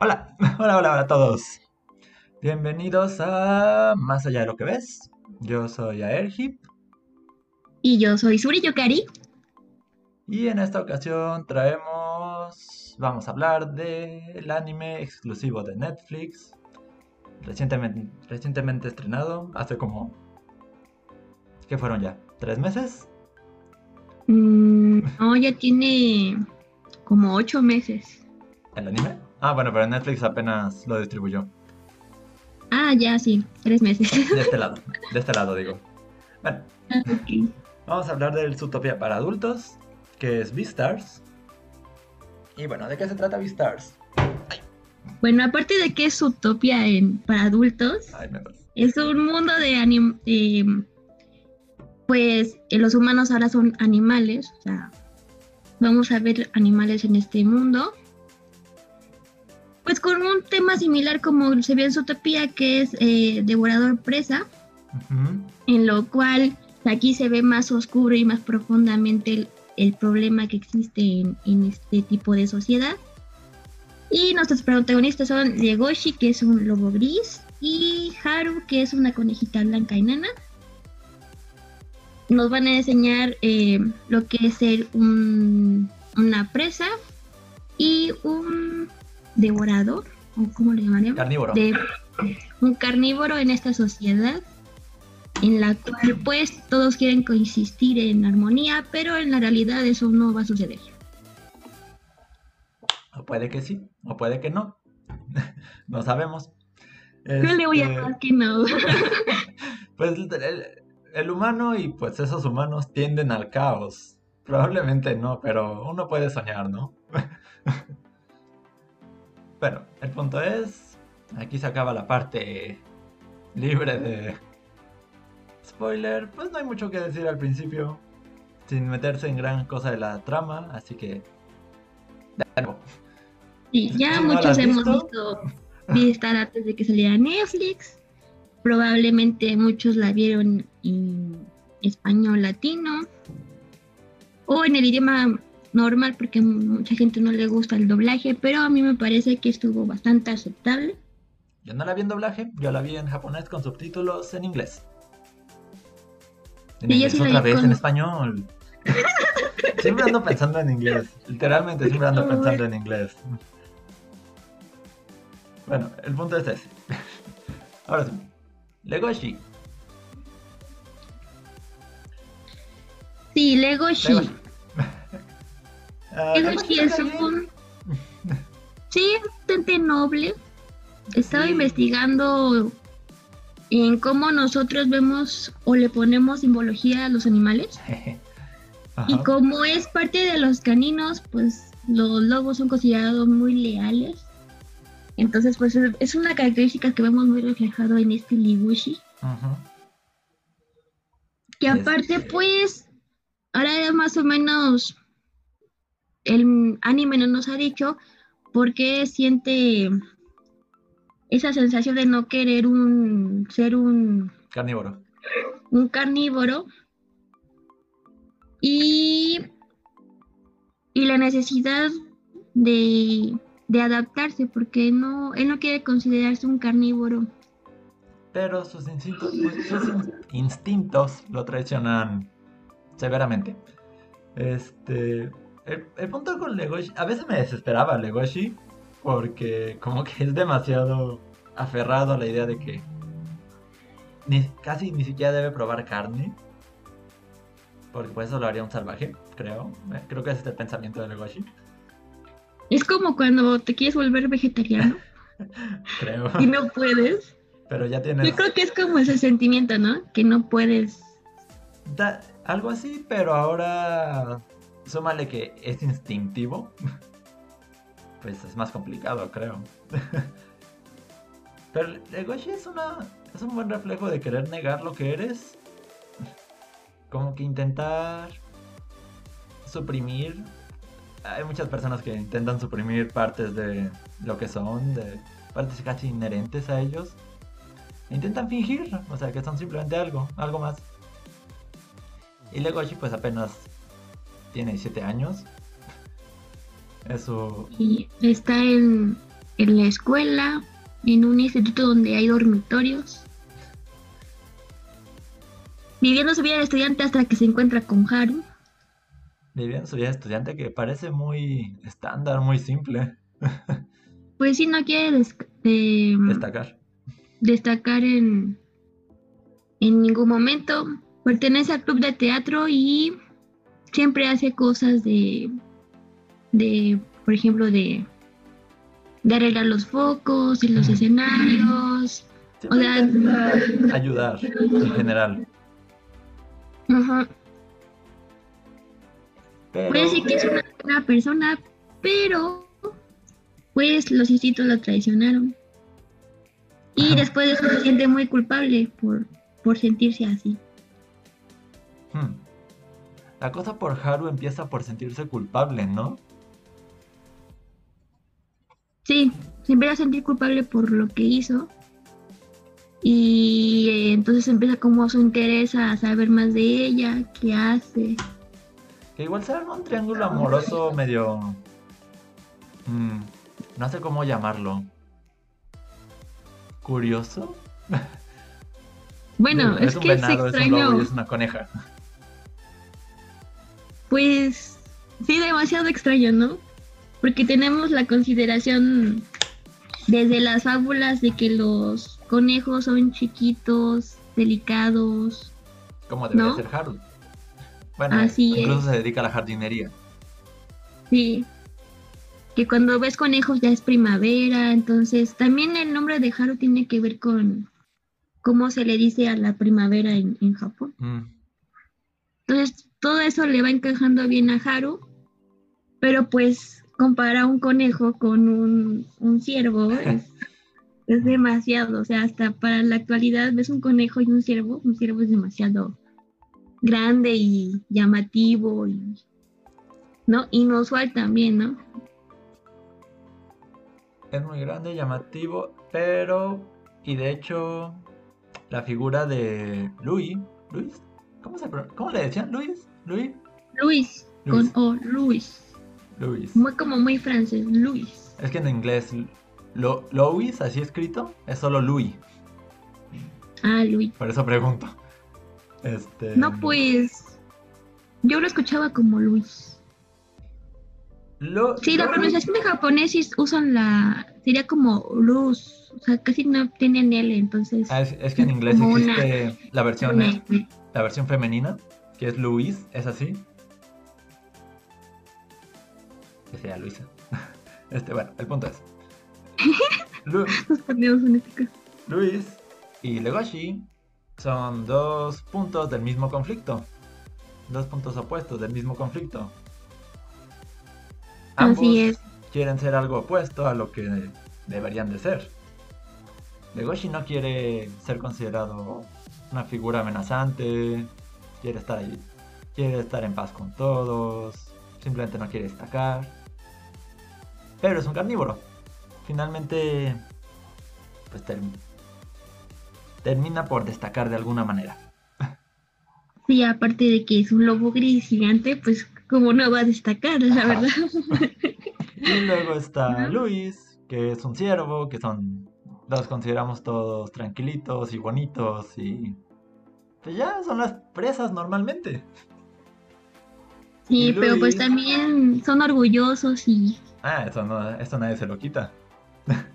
Hola, hola, hola, hola a todos. Bienvenidos a Más allá de lo que ves. Yo soy Aerhip Y yo soy Suri Yokari. y en esta ocasión traemos, vamos a hablar del anime exclusivo de Netflix, recientemente, recientemente estrenado, hace como, ¿qué fueron ya? ¿Tres meses? Mm, no, ya tiene como ocho meses. ¿El anime? Ah, bueno, pero Netflix apenas lo distribuyó. Ah, ya sí, tres meses. De este lado, de este lado digo. Bueno, Ah. Vamos a hablar del Zootopia para adultos, que es Beastars. Y bueno, ¿de qué se trata Beastars? Bueno, aparte de que es utopia en, para adultos, Ay, me es un mundo de anim- de, pues eh, los humanos ahora son animales, o sea, vamos a ver animales en este mundo. Pues con un tema similar como se ve en Zootopia, que es eh, devorador presa. En lo cual aquí se ve más oscuro y más profundamente el, el problema que existe en, en este tipo de sociedad. Y nuestros protagonistas son Legoshi, que es un lobo gris, y Haru, que es una conejita blanca enana. Nos van a enseñar eh, lo que es ser un- una presa y un devorador, o cómo le llamaríamos Carnívoro. de un carnívoro en esta sociedad en la cual pues todos quieren coexistir en armonía, pero en la realidad eso no va a suceder. O puede que sí, o puede que no. no sabemos. Yo le voy a Este, dar que no. Pues el, el humano y pues esos humanos tienden al caos. Probablemente no, pero uno puede soñar, ¿no? Pero el punto es, aquí se acaba la parte libre de spoiler. Pues no hay mucho que decir al principio, sin meterse en gran cosa de la trama, así que... de nuevo, Sí, ya ¿No la muchos hemos visto? visto Vistar antes de que saliera Netflix. Probablemente muchos la vieron en español latino o en el idioma normal porque mucha gente no le gusta el doblaje, pero a mí me parece que estuvo bastante aceptable. Yo no la vi en doblaje, yo la vi en japonés con subtítulos en inglés. En Sí, yo inglés sí otra vez, con- en español. siempre ando pensando en inglés. Literalmente siempre ando pensando en inglés. Bueno, el punto es ese. Ahora sí. Legoshi. Sí, Legoshi. Legoshi. Ah, Legoshi Legoshi es está bien. un... Sí, es bastante noble. Estaba Sí. investigando en cómo nosotros vemos o le ponemos simbología a los animales. Y como es parte de los caninos, pues los lobos son considerados muy leales. Entonces, pues es- una característica que vemos muy reflejado en este. Ujú. Que aparte, Este- pues, ahora ya más o menos el anime no nos ha dicho por qué siente esa sensación de no querer un ser un, Carnívoro. un carnívoro y, y la necesidad de, de adaptarse porque no él no quiere considerarse un carnívoro. Pero sus instintos, pues, sus in- instintos lo traicionan severamente. Este. El, el punto con Legoshi. A veces me desesperaba Legoshi. Porque como que es demasiado aferrado a la idea de que ni- casi ni siquiera debe probar carne. Porque pues eso lo haría un salvaje, creo. Eh, Creo que ese es el pensamiento de Legoshi. Es como cuando te quieres volver vegetariano Creo. y no puedes. Pero ya tienes. Yo creo que es como ese sentimiento, ¿no? Que no puedes. Da- algo así, pero ahora súmale que es instintivo. Pues es más complicado, creo. Pero Legoshi es una es un buen reflejo de querer negar lo que eres. Como que intentar suprimir. Hay muchas personas que intentan suprimir partes de lo que son, de partes casi inherentes a ellos. Intentan fingir, o sea, que son simplemente algo, algo más. Y Legoshi pues apenas tiene 7 años. Es su... Y está en, en la escuela, en un instituto donde hay dormitorios. Viviendo su vida de estudiante hasta que se encuentra con Haru. Viviendo su vida de estudiante que parece muy estándar, muy simple. pues sí, no quiere eh, destacar. Destacar en, en ningún momento. Pertenece al club de teatro y siempre hace cosas de, de por ejemplo, de, de arreglar los focos y los escenarios. o sea, ayudar en general. Ajá. Puede decir que es una buena persona, pero pues los institutos lo traicionaron. Y después de eso se siente muy culpable por, por sentirse así. Hmm. La cosa por Haru empieza por sentirse culpable, ¿no? Sí, se empieza a sentir culpable por lo que hizo. Y eh, entonces empieza como su interés a saber más de ella, qué hace. Que igual se un triángulo amoroso medio... Mm, no sé cómo llamarlo. ¿Curioso? Bueno, es, que es extraño. Es, una coneja. Pues sí, demasiado extraño, ¿no? Porque tenemos la consideración desde las fábulas de que los conejos son chiquitos, delicados. Como debería ser Haru. Bueno, incluso se dedica a la jardinería. Sí. Que cuando ves conejos ya es primavera, entonces también el nombre de Haru tiene que ver con cómo se le dice a la primavera en, Japón. Mm. Entonces todo eso le va encajando bien a Haru, pero pues compara un conejo con un, un ciervo es, es, demasiado, o sea, hasta para la actualidad ves un conejo y un ciervo, un ciervo es demasiado grande y llamativo y no inusual también, ¿no? Es muy grande, llamativo, pero y de hecho la figura de Louis, Luis, ¿cómo, se, ¿cómo le decían? Luis, Luis. Luis, con O, Luis. Luis. Muy como muy francés, Luis. Es que en inglés lo, Louis, así escrito, es solo Louis. Ah, Louis. Por eso pregunto. Este... No, pues. Yo lo escuchaba como Luis. Lo, sí, la pronunciación de japonés usan la. Sería como luz. O sea, casi no tienen L, entonces. Ah, es, que en inglés existe la versión. La versión femenina, que es Luis, es así. Que sea Luisa. Este, bueno, el punto es. Este Luis y Legoshi son dos puntos del mismo conflicto. Dos puntos opuestos del mismo conflicto. Ambos Así es. Quieren ser algo opuesto a lo que deberían de ser. Legoshi no quiere ser considerado una figura amenazante, quiere estar ahí, quiere estar en paz con todos, simplemente no quiere destacar. Pero es un carnívoro. Finalmente, pues termina por destacar de alguna manera. Sí, aparte de que es un lobo gris gigante, pues como no va a destacar, la verdad. y luego está Luis, que es un ciervo, que son, los consideramos todos tranquilitos y bonitos y pues ya son las presas normalmente. Sí, pero pues también son orgullosos y... Ah, eso, no, eso nadie se lo quita.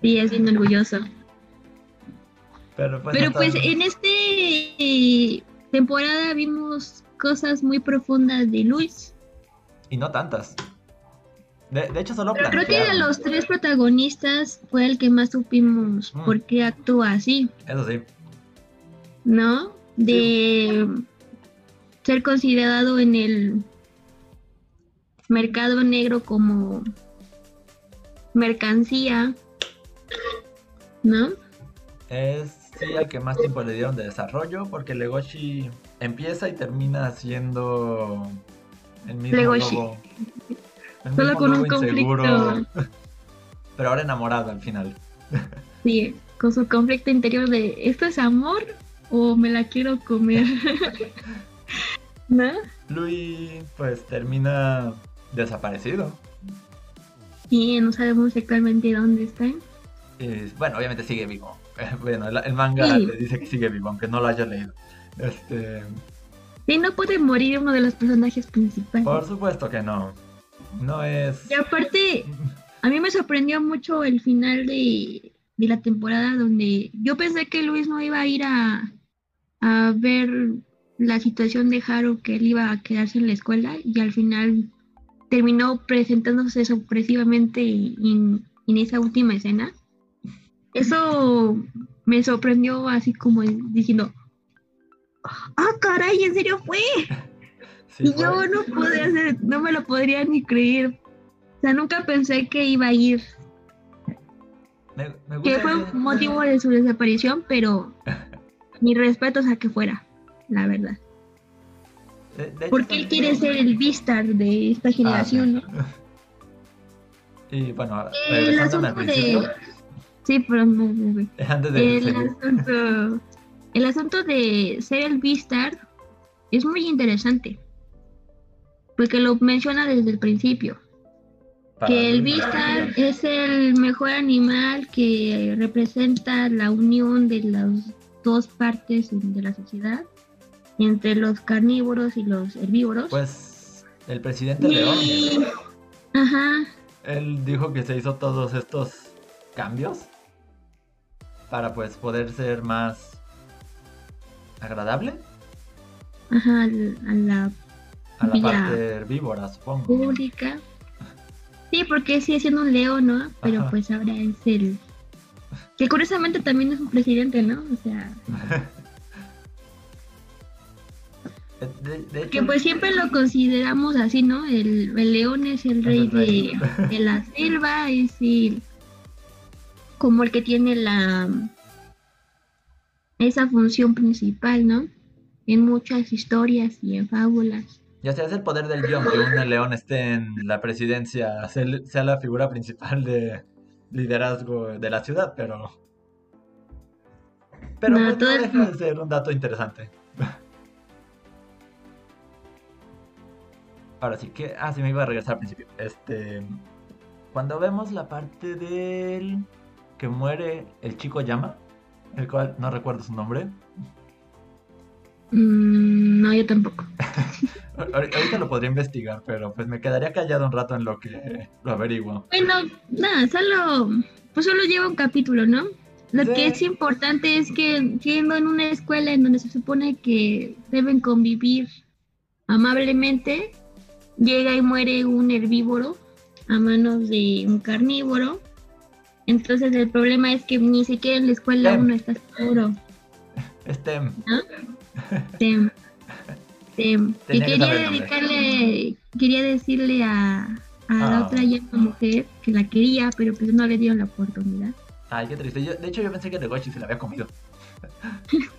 Sí, es bien orgulloso. Pero pues, pues en este temporada vimos cosas muy profundas de Luis. Y no tantas. De, hecho, solo Pero creo que de los tres protagonistas fue el que más supimos mm. por qué actúa así. Eso sí. ¿No? De ser considerado en el mercado negro como mercancía. ¿No? Es sí al que más tiempo le dieron de desarrollo, porque Legoshi empieza y termina siendo el mismo Legoshi. Solo con un conflicto. Pero ahora enamorado al final. Sí, con su conflicto interior de ¿esto es amor o me la quiero comer? ¿No? Louis pues termina desaparecido. Sí, no sabemos exactamente dónde está. Y, bueno, obviamente sigue vivo. bueno, el, el manga Sí. le dice que sigue vivo, aunque no lo haya leído. Este, Sí, no puede morir uno de los personajes principales. por supuesto que no. No es. Y aparte, a mí me sorprendió mucho el final de, de la temporada donde yo pensé que Luis no iba a ir a, a ver la situación de Haru, que él iba a quedarse en la escuela y al final terminó presentándose sorpresivamente en, en esa última escena. Eso me sorprendió así como diciendo, ah, caray, ¿en serio fue? Sí, Y fue- yo no pude hacer, no me lo podría ni creer. O sea, nunca pensé que iba a ir, me, me que gusta fue que- motivo de su desaparición, pero mi respeto a que fuera, la verdad. de- de hecho, Porque él quiere ser el Vistar de esta Ah, generación, ¿no? Y bueno, El regresándome al asunto de... Sí, pero no. antes de El asunto, el asunto de ser el Vistar es muy interesante. Porque lo menciona desde el principio. para que el Vistar es el mejor animal que representa la unión de las dos partes de la sociedad, entre los carnívoros y los herbívoros. Pues el presidente León, Y- Ajá, él dijo que se hizo todos estos cambios para pues poder ser más agradable ajá, a la a la parte herbívora, supongo. pública. Sí, porque sigue siendo un león, ¿no? Pero Ajá. pues ahora es el... Que curiosamente también es un presidente, ¿no? O sea, De, de hecho, que pues siempre lo consideramos así, ¿no? El, el león es el Es rey el rey. de, de la selva, es el, como el que tiene la esa función principal, ¿no? En muchas historias y en fábulas. Ya sea es el poder del guion que un león esté en la presidencia, sea, la figura principal de liderazgo de la ciudad, pero pero No, pues, todo no es- deja de ser un dato interesante. Ahora sí que, ah, sí me iba a regresar al principio. Este, cuando vemos la parte del que muere el chico llama, el cual no recuerdo su nombre. Mm, no, yo tampoco. Ahor- Ahorita lo podría investigar, pero pues me quedaría callado un rato en lo que lo averiguo. Bueno, nada, solo, pues solo lleva un capítulo, ¿no? Lo Sí. que es importante es que siendo en una escuela en donde se supone que deben convivir amablemente, llega y muere un herbívoro a manos de un carnívoro. Entonces el problema es que ni siquiera en la escuela Tem. uno está seguro. Este, Tem. Tem. Y Tenía que quería dedicarle, quería decirle a, a la Ah. otra llama mujer que la quería, pero pues no le dieron la oportunidad. ay, qué triste. Yo- de hecho, yo pensé que Legoshi se la había comido.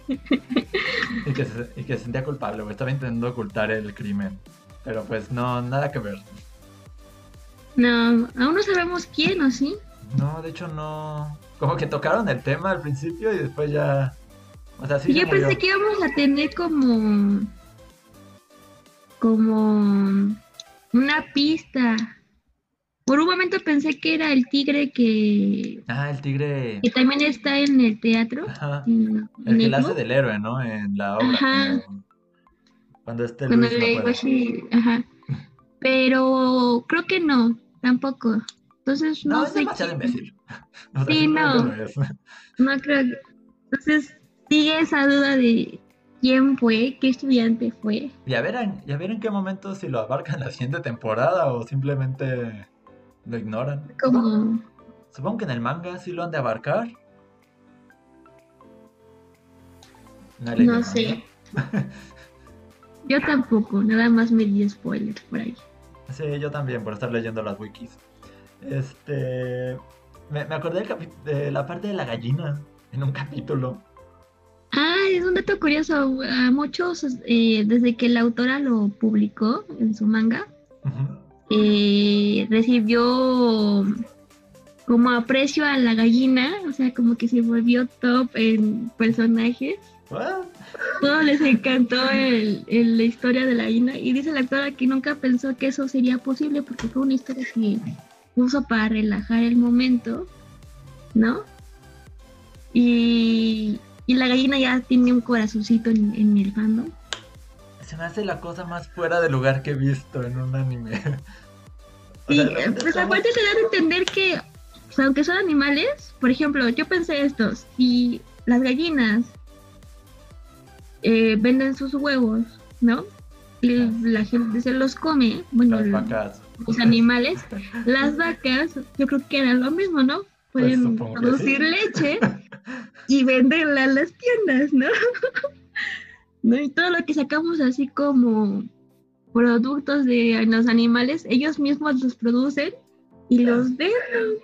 y, que se, y que se sentía culpable, güey. Estaba intentando ocultar el crimen. Pero pues no, nada que ver. No, aún no sabemos quién o sí. No, de hecho no. Como que tocaron el tema al principio y después ya. O sea, sí. Yo se murió. pensé que íbamos a tener como como una pista. Por un momento pensé que era el tigre que, Ah, el tigre. que también está en el teatro. Ajá. en- El en que el la hace club, del héroe, ¿no? En la obra. Ajá. como Cuando este cuando Luis no puede. digo así, ajá. Pero creo que no, tampoco. Entonces No, no, es sé demasiado imbécil. O sea, Sí, no. No creo. que- Entonces sigue esa duda de quién fue, qué estudiante fue. Y a ver, en, y a ver en qué momento si lo abarcan la siguiente temporada o simplemente lo ignoran. Como Supongo que en el manga sí lo han de abarcar. No, sé. Yo tampoco, nada más me di spoilers por ahí. Sí, yo también, por estar leyendo las wikis. Este. Me, me acordé de la parte de la gallina en un capítulo. Ah, es un dato curioso. A muchos, eh, desde que la autora lo publicó en su manga, eh, recibió como aprecio a la gallina, o sea, como que se volvió top en personajes. What? Todos les encantó el, el- la historia de la gallina y dice la autora que nunca pensó que eso sería posible porque fue una historia que puso para relajar el momento ¿no? Y, y la gallina ya tiene un corazoncito en, en el fandom. Se me hace la cosa más fuera de lugar que he visto en un anime. O Sí, sea, pues aparte te dan a entender que, o sea, aunque son animales, por ejemplo, yo pensé esto, si las gallinas eh, venden sus huevos, ¿no? Y la gente se los come, bueno, Las vacas. los animales, las vacas, yo creo que eran lo mismo, ¿no? Pues Pueden que producir sí. leche y venderla a las tiendas, ¿no? ¿no? Y todo lo que sacamos así como productos de los animales, ellos mismos los producen y los venden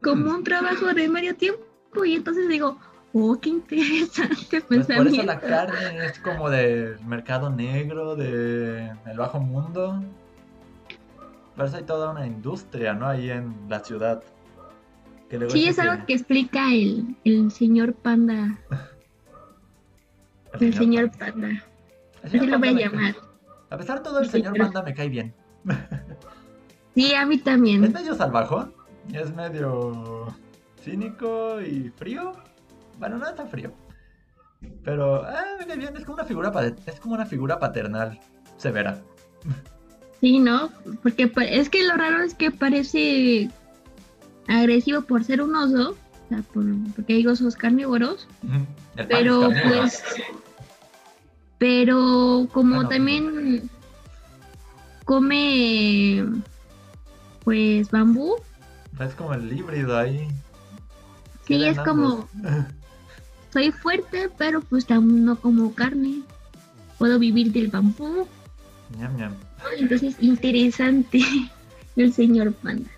como un trabajo de medio tiempo. Y entonces digo, oh, qué interesante Pues por eso la carne es como del mercado negro, de el bajo mundo. Por eso hay toda una industria, ¿no? Ahí en la ciudad. Que luego Sí, es algo que explica el, el señor panda, el señor panda, el así lo voy a cae- llamar. A pesar de todo, el Sí, señor pero- Panda me cae bien. Sí, a mí Es también. medio salvajón, es medio cínico y frío. Bueno, no es tan frío. Pero, ah, me cae bien, es como una figura, es como una figura paternal severa. Sí, ¿no? Porque pa- es que lo raro es que parece agresivo por ser un oso, o sea, por- porque hay osos carnívoros, pero pues, pero como Bueno, también come, pues, bambú, Es como el híbrido ahí. sí, es como, soy fuerte, pero pues también no como carne, puedo vivir del bambú, Ñam, ñam. Entonces, interesante el señor Panda.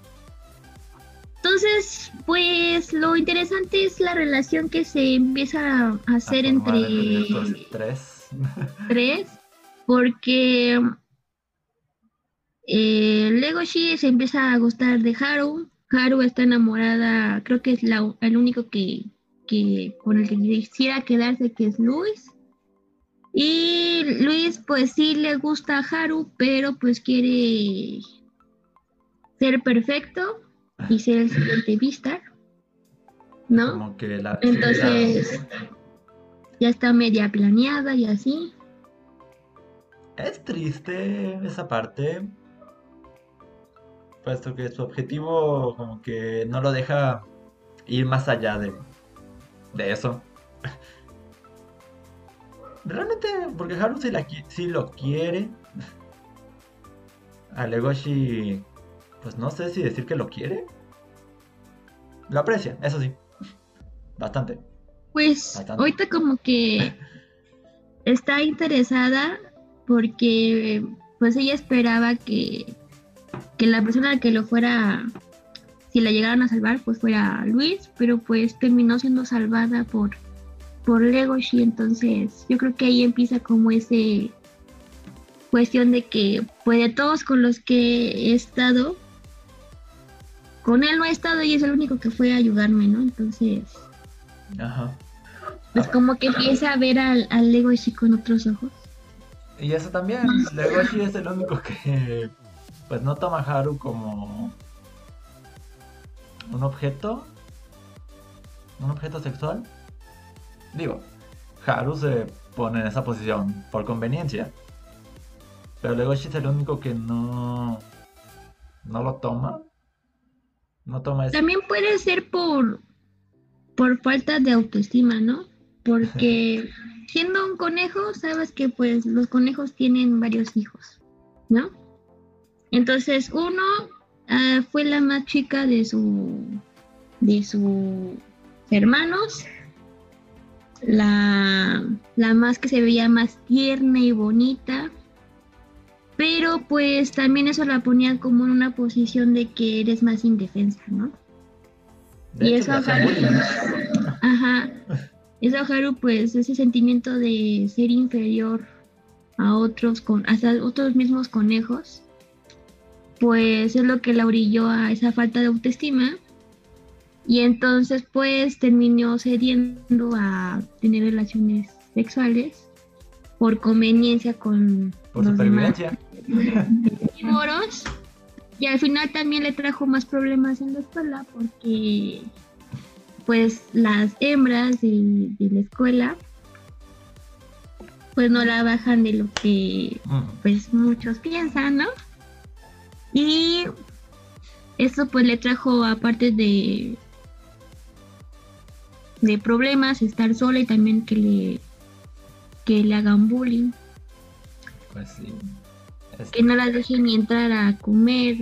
Entonces, pues lo interesante es la relación que se empieza a hacer A entre tres. tres, porque eh, Legoshi se empieza a gustar de Haru. Haru está enamorada, creo que es la- el único que, que con el que quisiera quedarse, que es Luis. Y Luis, pues sí le gusta a Haru, pero pues quiere ser perfecto y ser el siguiente Vistar, ¿no? Como que la. Entonces, ya está media planeada y así. Es triste esa parte. Puesto que su objetivo como que no lo deja ir más allá de, de eso. Realmente, porque Haru sí, la, sí lo quiere. A Legoshi, pues no sé si decir que lo quiere. Lo aprecia, eso sí. Bastante. Pues Bastante. ahorita como que está interesada porque pues ella esperaba que, que la persona que lo fuera, si la llegaran a salvar, pues fuera Luis, pero pues terminó siendo salvada por, por Legoshi, entonces yo creo que ahí empieza como ese cuestión de que pues de todos con los que he estado, con él no he estado y es el único que fue a ayudarme, ¿no? Entonces... Ajá. Pues como que empieza a ver al, al Legoshi con otros ojos. Y eso también, Legoshi es el único que pues no toma a Haru como un objeto, un objeto sexual. Digo, Haru se pone en esa posición por conveniencia, pero Legoshi es el único que no no lo toma, no toma ese. También puede ser por, por falta de autoestima, ¿no? Porque siendo un conejo, sabes que pues los conejos tienen varios hijos, ¿no? Entonces uno ah, fue la más chica de su de sus hermanos, la, la más que se veía más tierna y bonita, pero pues también eso la ponía como en una posición de que eres más indefensa, ¿no? De y eso hacía Haru, ajá, eso Haru pues ese sentimiento de ser inferior a otros con hasta otros mismos conejos, pues es lo que la orilló a esa falta de autoestima. Y entonces pues terminó cediendo a tener relaciones sexuales por conveniencia con por los supervivencia. moros y al final también le trajo más problemas en la escuela porque pues las hembras de, de la escuela pues no la bajan de lo que Mm. pues muchos piensan, ¿no? Y eso pues le trajo aparte de de problemas estar sola y también que le que le hagan bullying, Pues sí. Es- que no la dejen ni entrar a comer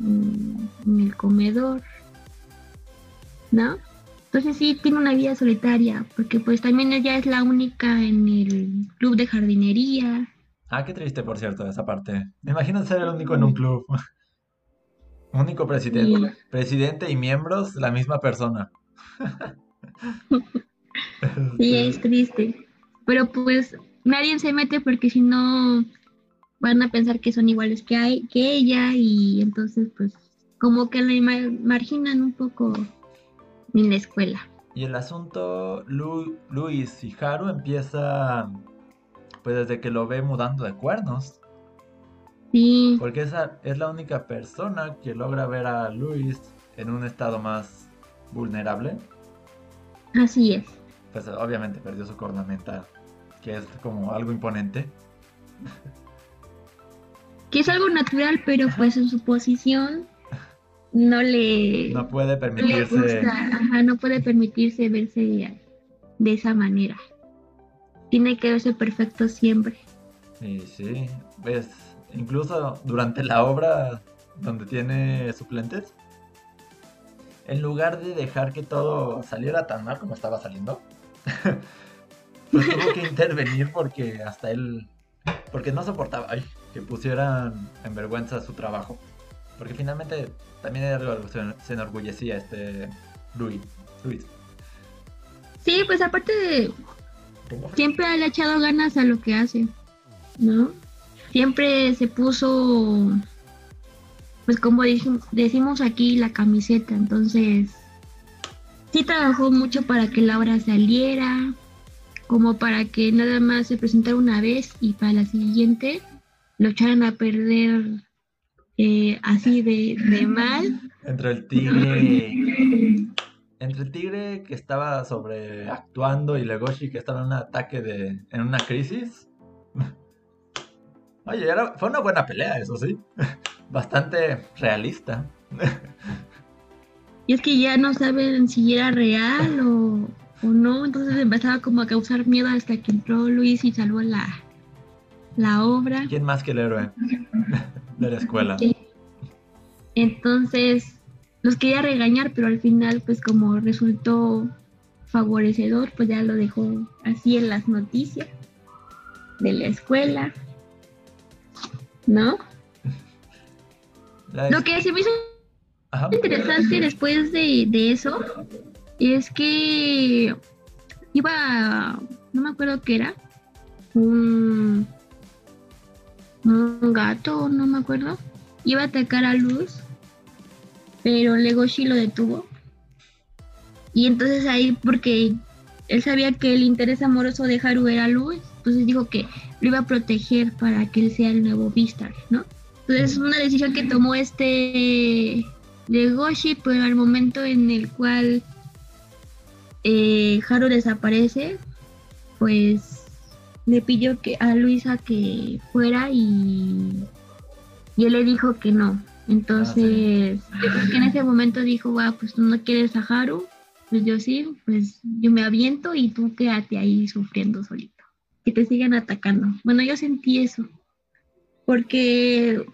en el comedor, ¿no? Entonces sí tiene una vida solitaria, porque pues también ella es la única en el club de jardinería, Ah, qué triste, por cierto, esa parte. Me imagino ser el único en un club. Único presidente, presidente y miembros, la misma persona. Sí, es triste. Pero pues nadie se mete porque si no van a pensar que son iguales que, hay, que ella y entonces pues como que la ma- marginan un poco en la escuela. Y el asunto, Lu- Luis y Haru empieza pues desde que lo ve mudando de cuernos. Sí, Porque esa es la única persona que logra ver a Luis en un estado más vulnerable. así es. Pues obviamente perdió su cornamenta, que es como algo imponente. Que es algo natural, pero pues en su posición no le, No puede no permitirse... gusta, ajá, no puede permitirse verse de esa manera. Tiene que verse perfecto siempre. Y sí, ves, incluso durante la obra donde tiene suplentes, en lugar de dejar que todo saliera tan mal como estaba saliendo, pues tuvo que intervenir porque hasta él, porque no soportaba ay, que pusieran en vergüenza su trabajo. Porque finalmente también era algo que se, enorgullecía este Luis. Luis. Sí, pues aparte de, siempre le ha echado ganas a lo que hace, ¿no? Siempre se puso, pues como decimos aquí, la camiseta, entonces sí trabajó mucho para que la obra saliera, como para que nada más se presentara una vez y para la siguiente lo echaran a perder eh, así de, de mal. Entre el tigre. Entre el tigre que estaba sobreactuando y Legoshi que estaba en un ataque de. en una crisis. Oye, era- fue una buena pelea, eso sí. Bastante realista. Y es que ya no saben si era real o, o no, entonces empezaba como a causar miedo hasta que entró Luis y salvó la, la obra. ¿Quién más que el héroe de la escuela? Entonces los quería regañar, pero al final pues como resultó favorecedor, pues ya lo dejó así en las noticias de la escuela. ¿No? La Lo que se me hizo Ajá. interesante después de, de eso es que iba, no me acuerdo qué era, un, un gato, no me acuerdo, iba a atacar a Luz, pero Legoshi lo detuvo. Y entonces ahí, porque él sabía que el interés amoroso de Haru era Luz, entonces dijo que lo iba a proteger para que él sea el nuevo Vistar, ¿no? Entonces es una decisión que tomó este Legoshi, pero al momento en el cual eh, Haru desaparece, pues le pidió que a Luisa que fuera y, y él le dijo que no. Entonces, yo creo que en ese momento dijo, va, pues tú no quieres a Haru, pues yo sí, pues yo me aviento y tú quédate ahí sufriendo solito. Que te sigan atacando. Bueno, yo sentí eso. Porque,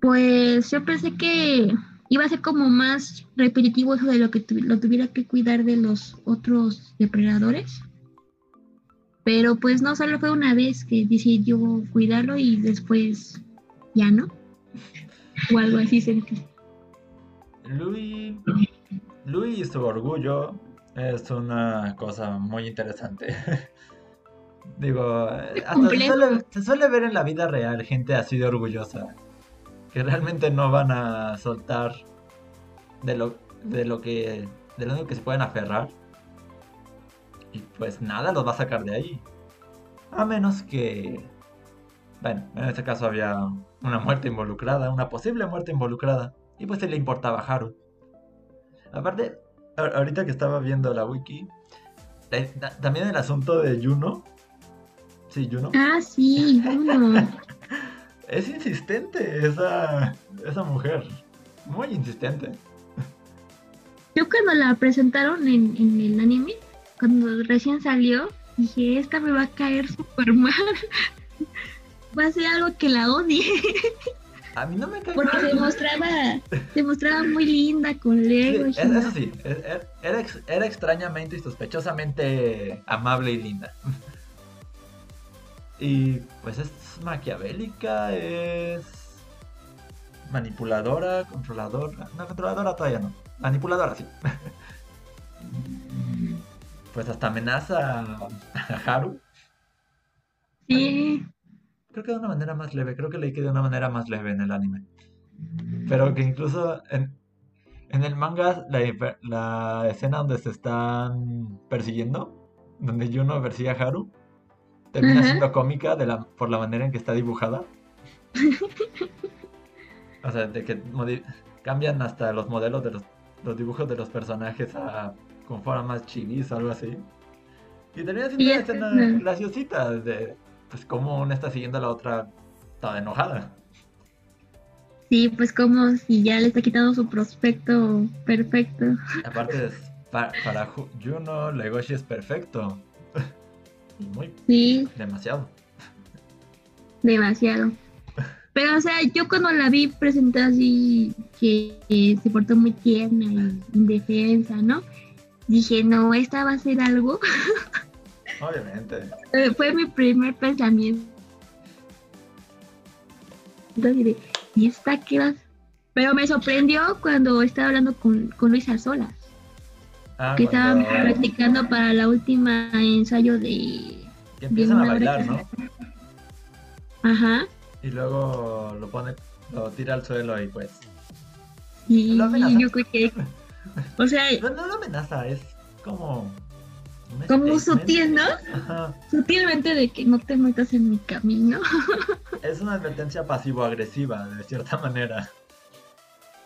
pues yo pensé que iba a ser como más repetitivo eso de lo que tu- lo tuviera que cuidar de los otros depredadores. Pero pues no, solo fue una vez que decidió cuidarlo y después ya no. O algo así sentí. Louis, Louis y su orgullo es una cosa muy interesante. Digo, hasta se complejo. suele, se suele ver en la vida real gente así de orgullosa, que realmente no van a soltar de lo, de lo que, de lo único que se pueden aferrar. Y pues nada los va a sacar de ahí. A menos que, bueno, en este caso había una muerte involucrada, una posible muerte involucrada. Y pues se le importaba a Haru. Aparte, ahorita que estaba viendo la wiki, eh, también el asunto de Juno. Sí, Juno. Ah, sí, Juno. es insistente esa, esa mujer. Muy insistente. Yo cuando la presentaron en, en el anime, cuando recién salió, dije, esta me va a caer súper mal. va a ser algo que la odie. A mí no me cae Porque se mostraba, se mostraba muy linda con Lego. Sí, eso sí, era, era, extrañamente y sospechosamente amable y linda. Y pues es maquiavélica, es manipuladora, controladora. No, controladora todavía no. Manipuladora, sí. Pues hasta amenaza a Haru. Sí creo que de una manera más leve, creo que leí que de una manera más leve en el anime. Pero que incluso en, en el manga, la, la, escena donde se están persiguiendo, donde Juno persigue a Haru, termina siendo cómica de la, por la manera en que está dibujada. o sea, de que cambian hasta los modelos de los, los, dibujos de los personajes a con forma más chivis o algo así. Y termina siendo una escena graciosita de pues como una está siguiendo a la otra toda enojada. Sí, pues como si ya le está quitando su prospecto perfecto. Aparte, para, para Juno, Legoshi es perfecto. Y muy. Sí. Demasiado. Demasiado. Pero, o sea, yo cuando la vi presentada así, que, se portó muy tierna y indefensa, ¿no? Dije, no, esta va a ser algo. Obviamente. Eh, fue mi primer pensamiento. ¿y esta qué Pero me sorprendió cuando estaba hablando con, con Luisa Solas. Ah, que estaban practicando para la última ensayo de. Que empiezan a bailar, ¿no? Ajá. Y luego lo pone, lo tira al suelo y pues. Y yo creo que. O sea. No, no lo amenaza, es como como sutil, ¿no? Sutilmente de que no te metas en mi camino. es una advertencia pasivo-agresiva, de cierta manera.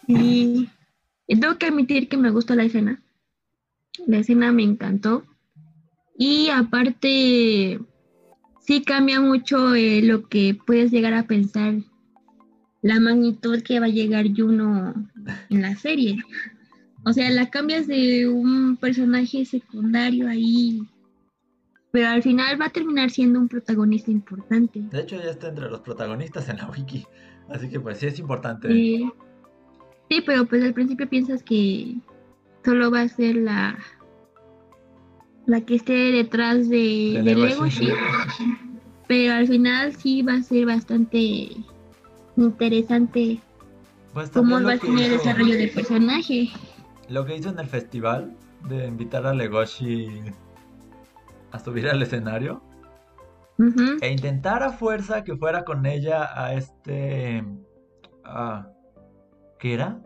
Y tengo que admitir que me gustó la escena. La escena me encantó. Y aparte, sí cambia mucho eh, lo que puedes llegar a pensar, la magnitud que va a llegar Juno en la serie. O sea, la cambias de un personaje secundario ahí, pero al final va a terminar siendo un protagonista importante. De hecho, ya está entre los protagonistas en la wiki, así que pues sí es importante. Sí, pero pues al principio piensas que solo va a ser la la que esté detrás de, de, Legoshi, pero al final sí va a ser bastante interesante pues cómo va a tener el desarrollo del personaje lo que hizo en el festival de invitar a Legoshi a subir al escenario e intentar a fuerza que fuera con ella a este. ¿Qué era?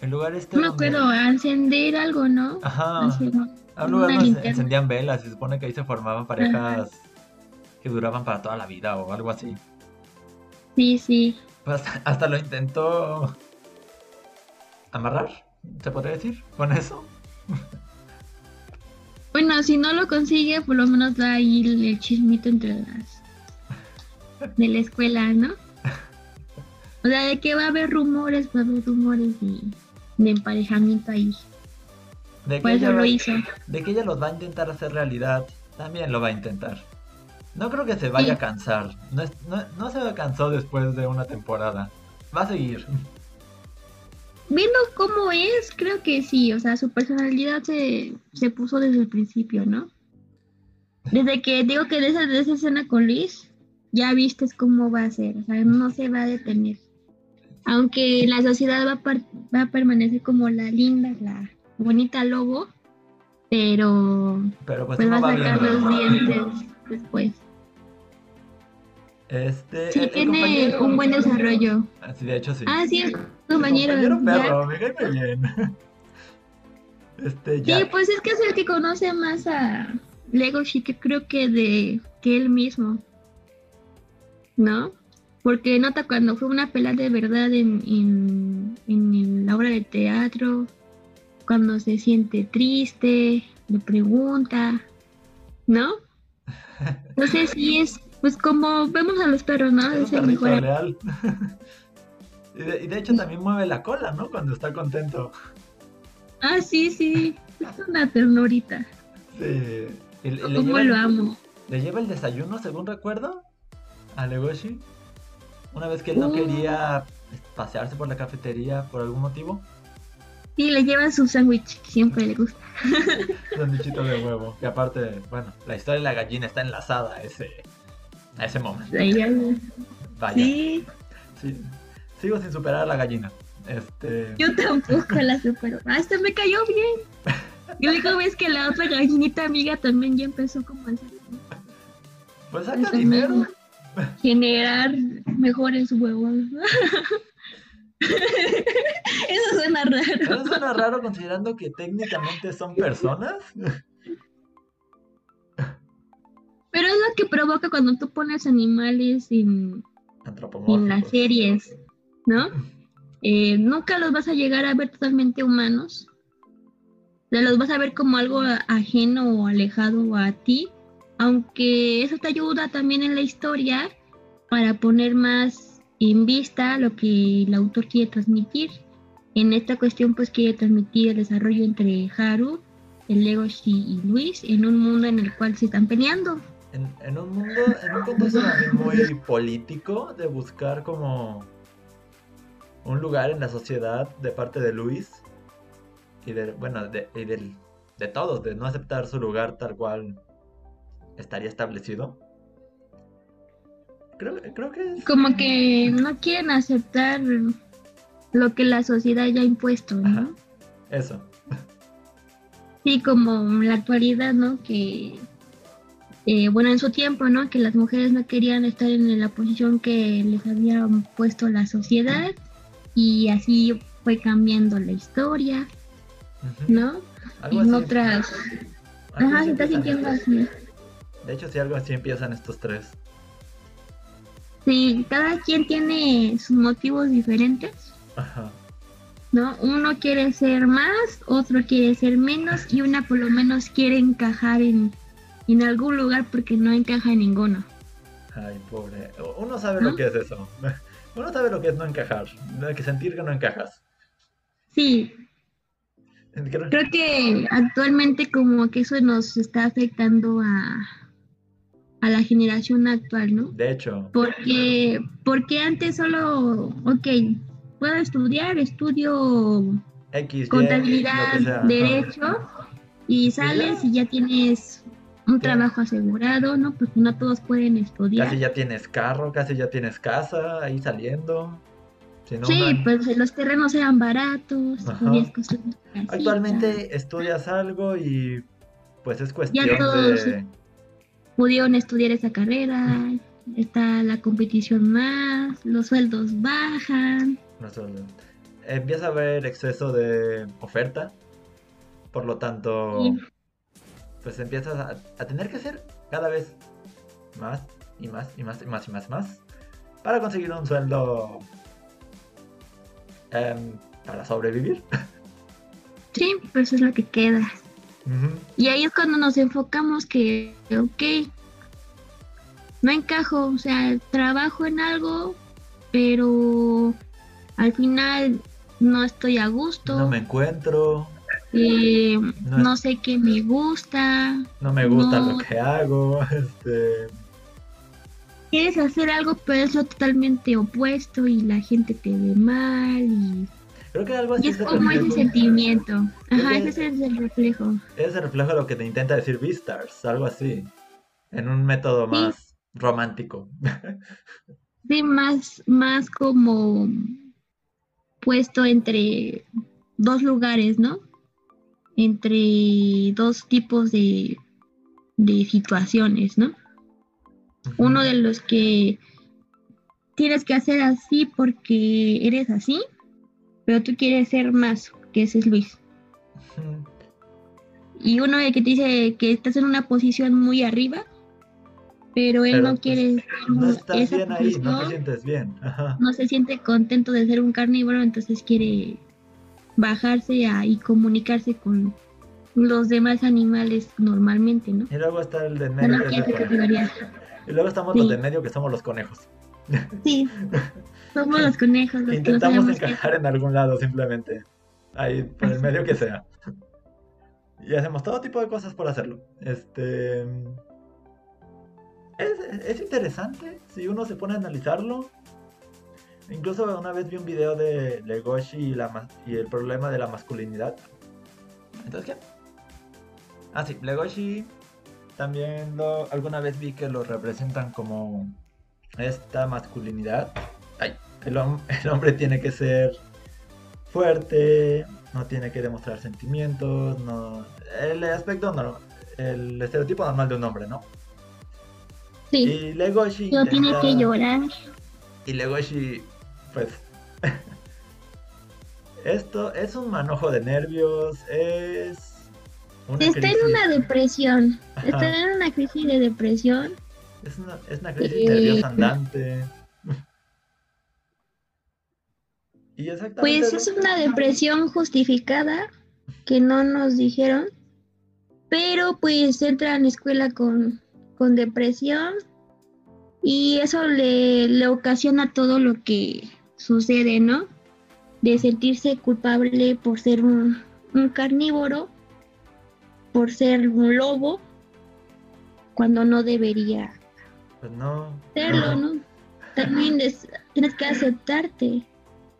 El lugar este. No me acuerdo, a encender algo, ¿no? Ajá. a un lugar donde encendían velas y se supone que ahí se formaban parejas que duraban para toda la vida o algo así. Sí, sí. Pues hasta lo intentó amarrar, ¿se podría decir? Con eso. Bueno, si no lo consigue, por lo menos da ahí el, chismito entre las de la escuela, ¿no? O sea, de que va a haber rumores, va a haber rumores de, emparejamiento ahí. De que, ella lo hizo. de que ella los va a intentar hacer realidad, también lo va a intentar. No creo que se vaya a cansar. No, no, no se cansó después de una temporada. Va a seguir viendo cómo es, creo que sí, o sea, su personalidad se, se puso desde el principio, ¿no? Desde que digo que de esa, de esa escena con Luis, ya viste cómo va a ser, o sea, no se va a detener. Aunque la sociedad va a, va a permanecer como la linda, la bonita lobo, pero, pero pues, pues va a sacar los dientes después. Este, sí, tiene un buen desarrollo. Ah, sí, de hecho sí. Ah, sí, es compañero. compañero perro, me bien. Este. Sí, pues es que es el que conoce más a Legoshi que creo que de que él mismo. ¿No? Porque nota cuando fue una pelea de verdad en, en, en la obra de teatro, cuando se siente triste, le pregunta, ¿no? Entonces sí es, pues como vemos a los perros, ¿no? Es Es el un mejor. leal. y, de, y de hecho también mueve la cola, ¿no? Cuando está contento. Ah, sí, sí, es una ternurita. Sí. ¿Cómo lleva lo amo? le lleva el desayuno, según recuerdo, a Legoshi. Una vez que él no Uh. quería pasearse por la cafetería por algún motivo. Sí, le lleva su sándwich, que siempre le gusta. Sanduichito de huevo. Y aparte, bueno, la historia de la gallina está enlazada a ese, a ese momento. Vaya. Sí, Sí, Sigo sin superar a la gallina. Este. yo tampoco la supero. Ah, esta me cayó bien. Y luego ves que la otra gallinita amiga también ya empezó como a hacer- Pues saca dinero. Generar mejores huevos. Eso suena raro. ¿No suena raro considerando que técnicamente son personas? Pero es lo que provoca cuando tú pones animales en, en las series, ¿no? Eh, nunca los vas a llegar a ver totalmente humanos. O sea, los vas a ver como algo ajeno o alejado a ti, aunque eso te ayuda también en la historia para poner más en vista lo que el autor quiere transmitir. En esta cuestión pues quiere transmitir el desarrollo entre Haru, el Legoshi y Luis en un mundo en el cual se están peleando. En, un mundo, en un contexto también muy político, de buscar como un lugar en la sociedad de parte de Luis y de, bueno, y del- de todos, de no aceptar su lugar tal cual estaría establecido. Creo, creo que es... como que no quieren aceptar lo que la sociedad ya ha impuesto, ¿no? Ajá. Eso. Sí, como en la actualidad, ¿no? Que, eh, bueno, en su tiempo, ¿no? Que las mujeres no querían estar en la posición que les había puesto la sociedad y así fue cambiando la historia. ¿no? Algo En así. otras... Algo Ajá, se está sintiendo así. De hecho, si algo así empiezan estos tres. Sí, cada quien tiene sus motivos diferentes. Ajá. ¿no? Uno quiere ser más, otro quiere ser menos y una por lo menos quiere encajar en, en algún lugar porque no encaja en ninguno. Ay, pobre. Uno sabe lo que es eso. Uno sabe lo que es no encajar. no- Que sentir que no encajas. Sí, creo que actualmente como que eso nos está afectando a, a la generación actual, ¿no? De hecho, Porque, porque antes solo, ok, puedo estudiar, estudio X, contabilidad, ajá. derecho, y sales y ya tienes un trabajo asegurado, ¿no? Porque no todos pueden estudiar. Casi ya tienes carro, casi ya tienes casa ahí saliendo. Sí, una- pues los terrenos eran baratos, podías. Actualmente estudias algo y pues es cuestión todos- de... Pudieron estudiar esa carrera, está la competición más, los sueldos bajan. Empieza a haber exceso de oferta. Por lo tanto, Sí. pues empiezas a, a tener que hacer cada vez más y más y más y más y más y más para conseguir un sueldo em, para sobrevivir. Sí, pues eso es lo que queda. Y ahí es cuando nos enfocamos que, ok, no encajo, o sea, trabajo en algo, pero al final no estoy a gusto, No me encuentro, eh, no sé qué me gusta, no me gusta No. lo que hago. Este, quieres hacer algo, pero es lo totalmente opuesto y la gente te ve mal y, creo que algo así y es como ese sentimiento. Ajá, ese es el reflejo. Es el reflejo de lo que te intenta decir Beastars, algo así. En un método Sí. más romántico. Sí, más, más como puesto entre dos lugares, ¿no? Entre dos tipos de, de situaciones, ¿no? Uno de los que tienes que hacer así porque eres así, pero tú quieres ser más, que ese es Luis. Y uno de que te dice que estás en una posición muy arriba pero él Pero, no pues, quiere ser No estás bien ahí, no te sientes bien. Ajá. no se siente contento de ser un carnívoro, entonces quiere bajarse a, y comunicarse con los demás animales normalmente, ¿no? Y luego está el de medio, categoría. Y luego estamos Sí. los de en medio, que somos los conejos. Sí, somos los conejos, los que Intentamos qué encajar en algún lado simplemente. Ahí, por el medio que sea. Y hacemos todo tipo de cosas por hacerlo. Este. Es, es interesante si uno se pone a analizarlo. Incluso una vez vi un video de Legoshi y, la, y el problema de la masculinidad. ¿Entonces qué? Ah, sí, Legoshi también lo, alguna vez vi que lo representan como esta masculinidad. Ay, el, hom- el hombre tiene que ser fuerte, no tiene que demostrar sentimientos, no, el aspecto normal, el estereotipo normal de un hombre, ¿no? Sí, Y Legoshi no tiene que llorar. y Legoshi, pues. esto es un manojo de nervios, es. Una Está en una depresión, está en una crisis de depresión. Es una, es una crisis nerviosa andante. y. Pues es una depresión justificada que no nos dijeron, pero pues entra en escuela con, con depresión y eso le, le ocasiona todo lo que sucede, ¿no? De sentirse culpable por ser un, un carnívoro, por ser un lobo, cuando no debería Pues no. serlo, ¿no? También es- tienes que aceptarte.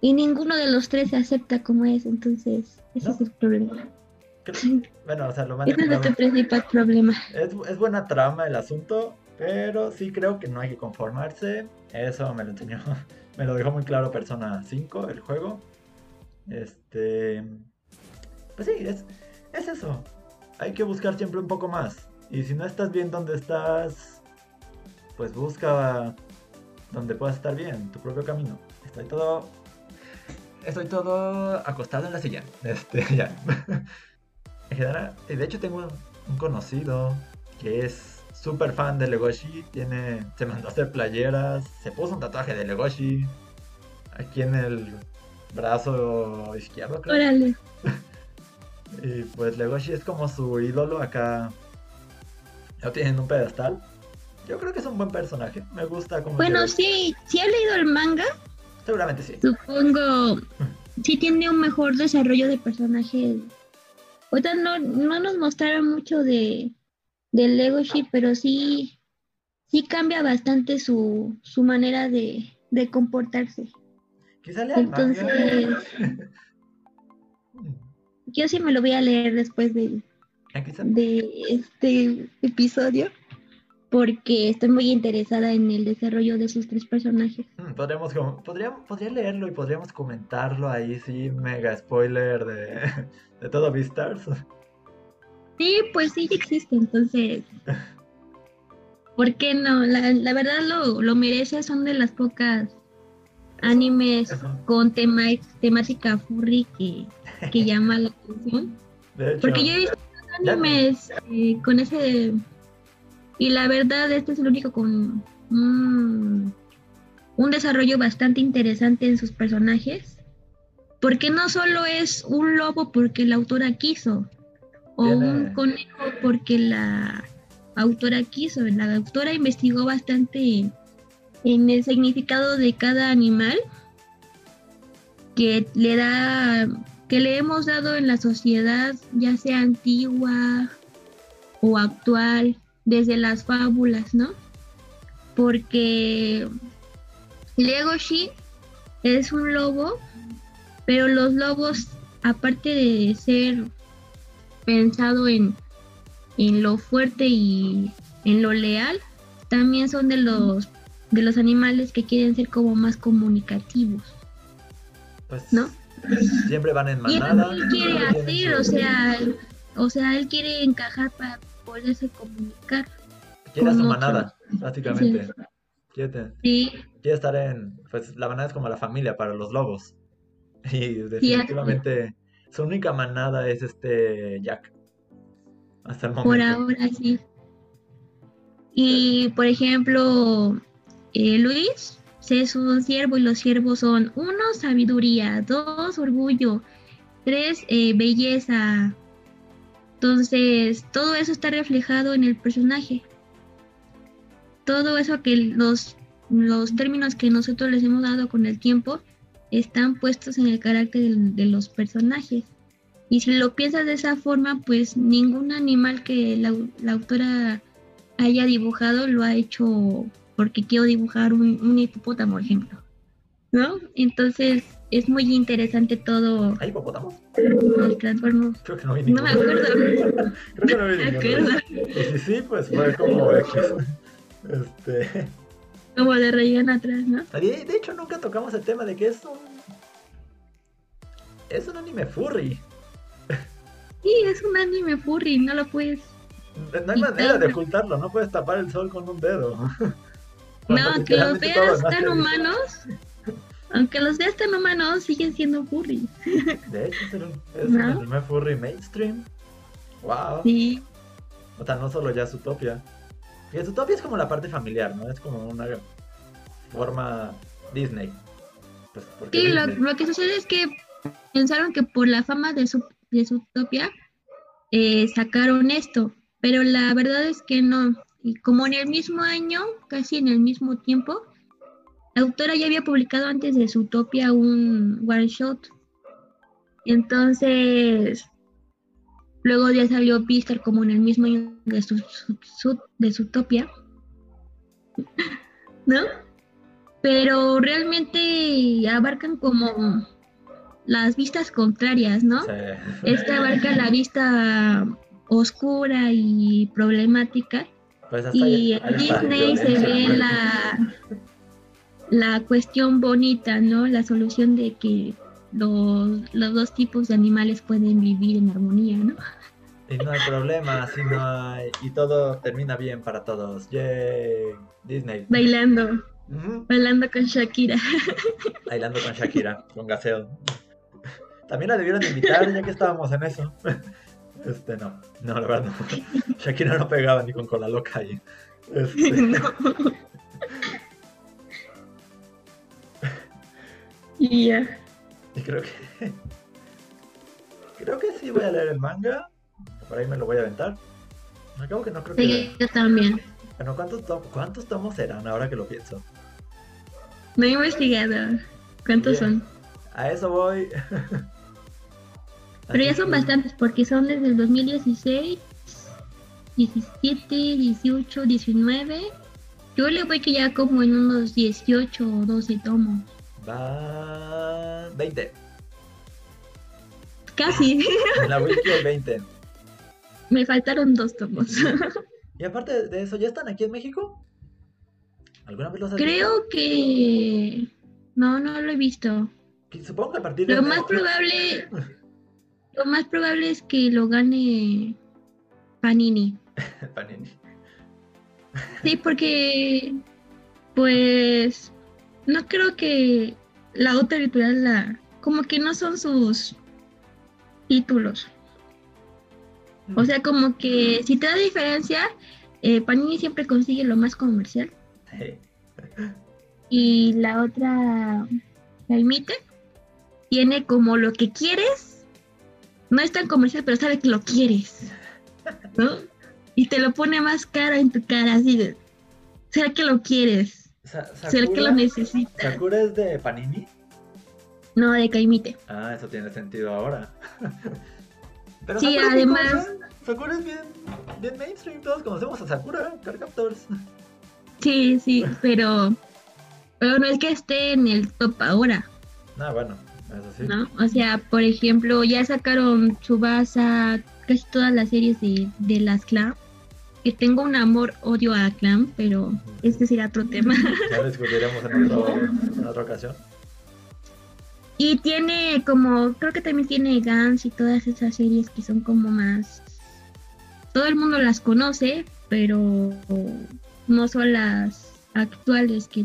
Y ninguno de los tres se acepta como es, entonces ese No. es el problema. Bueno, o sea, lo Ese es nuestro principal problema. Es, es buena trama el asunto, pero sí creo que no hay que conformarse. Eso me lo enseñó, me lo dejó muy claro Persona 5, el juego. Este. Pues sí, es, es eso. Hay que buscar siempre un poco más. Y si no estás bien donde estás, pues busca donde puedas estar bien, tu propio camino. Estoy todo. Estoy todo acostado en la silla. Este, ya. En general, de hecho tengo un, conocido que es súper fan de Legoshi, tiene, se mandó a hacer playeras, se puso un tatuaje de Legoshi aquí en el brazo izquierdo, creo. Órale. Y pues Legoshi es como su ídolo acá. Lo tienen en un pedestal. Yo creo que es un buen personaje. Me gusta como. Bueno, sí, si he leído el manga, Seguramente sí. supongo sí tiene un mejor desarrollo de personaje. Ahorita no, no nos mostraron mucho de, de Legoshi, pero sí, sí cambia bastante su, su manera de, de comportarse. Quizá lea. Entonces, yo sí me lo voy a leer después de, de este episodio, porque estoy muy interesada en el desarrollo de sus tres personajes. Mm, Podríamos, com- podría, podría leerlo y podríamos comentarlo ahí, sí, mega spoiler de, de todo Beastars. Sí, pues sí existe, entonces, ¿por qué no? La, la verdad lo, lo merece, son de las pocas animes Eso, con tema, temática furry que, que llama la atención. de hecho, Porque yo he visto animes eh, con ese... Y la verdad, este es el único con un, un desarrollo bastante interesante en sus personajes. Porque no solo es un lobo porque la autora quiso, o un conejo porque la autora quiso. La autora investigó bastante en, en el significado de cada animal que le da que le hemos dado en la sociedad, ya sea antigua o actual, desde las fábulas, ¿no? Porque Legoshi es un lobo, pero los lobos, aparte de ser pensado en, en lo fuerte y en lo leal, también son de los de los animales que quieren ser como más comunicativos, pues, ¿no? siempre van en Y manada. él quiere hacer, o sea, o sea, él quiere encajar para poderse comunicar. quiere a su manada, básicamente. Quiere, Sí, quiere estar en, pues la manada es como la familia para los lobos. Y definitivamente su única manada es este Jack. Hasta el momento. por ahora sí. Y por ejemplo, eh, Luis es un siervo y los siervos son uno, sabiduría, dos, orgullo, tres, eh, belleza. Entonces, todo eso está reflejado en el personaje. Todo eso que los, los términos que nosotros les hemos dado con el tiempo están puestos en el carácter de, los personajes. Y si lo piensas de esa forma, pues ningún animal que la, la autora haya dibujado lo ha hecho porque quiero dibujar un, hipopótamo, por ejemplo. ¿No? Entonces es muy interesante todo. ¿Hay hipopótamos? Los transformos. Creo que no vi No me acuerdo. Creo que no vi ninguno. Y si sí, pues fue como X. Este. Como de relleno atrás, ¿no? De, hecho, nunca tocamos el tema de que es un. Es un anime furry. Sí, es un anime furry, no lo puedes. No hay manera de ocultarlo, no puedes tapar el sol con un dedo. No, aunque los veas tan humanos, aunque los veas tan humanos, siguen siendo furry. De hecho, es un, es un anime furry mainstream. Wow. Sí. O sea, no solo ya Zootopia. Y Zootopia es como la parte familiar, ¿no? Es como una forma Disney. Pues, sí, Lo, que sucede es que pensaron que por la fama de, su, de Zootopia eh, sacaron esto, pero la verdad es que no. Y como en el mismo año, casi en el mismo tiempo, la autora ya había publicado antes de su Utopia un one shot. Entonces, luego ya salió Pister como en el mismo año de su, de su Utopia. ¿No? Pero realmente abarcan como las vistas contrarias, ¿no? Esta abarca la vista oscura y problemática pues y en Disney se ve la, la cuestión bonita, ¿no? La solución de que los, los dos tipos de animales pueden vivir en armonía, ¿no? Y no hay problema, sino y todo termina bien para todos. Yay, Disney. Bailando. Bailando con Shakira. Bailando con Shakira, con Gaseo. También la debieron invitar ya que estábamos en eso. Este, no, no, la verdad no. Shakira no pegaba ni con cola loca ahí. Este... No. Y ya. Y creo que. Creo que sí voy a leer el manga. Por ahí me lo voy a aventar. Acabo que no creo que. Sí, yo también. Bueno, ¿cuántos, ¿cuántos tomos serán ahora que lo pienso? No he investigado. ¿Cuántos son? A eso voy. Pero ya son bastantes porque son desde el 2016, 17, 18, 19. Yo le voy que ya como en unos 18 o 12 tomos. Va 20. Casi. En la wiki hay 20. Me faltaron dos tomos. Y aparte de eso, ¿ya están aquí en México? ¿Alguna vez los has Creo que... No, no lo he visto. Supongo que a partir de... Lo más probable... Lo más probable es que lo gane Panini. Panini. Sí, porque pues no creo que la otra editorial la como que no son sus títulos. O sea, como que si te da diferencia, eh, Panini siempre consigue lo más comercial. Y la otra, la imite, tiene como lo que quieres no es tan comercial, pero sabe que lo quieres. ¿No? Y te lo pone más cara en tu cara, así de. Sea que lo quieres. Sea que lo necesitas. ¿Sakura es de Panini? No, de Kaimite. Ah, eso tiene sentido ahora. pero sí, además. Sakura es bien, bien mainstream, todos conocemos a Sakura, Carcaptors. Sí, sí, pero. Pero no es que esté en el top ahora. Ah, bueno. ¿no? O sea, por ejemplo, ya sacaron Subasa, casi todas las series de, de las Clan. Que tengo un amor-odio a Clan, pero este será otro tema. Ya discutiremos en, en otra ocasión. Y tiene como, creo que también tiene Gans y todas esas series que son como más... Todo el mundo las conoce, pero no son las actuales que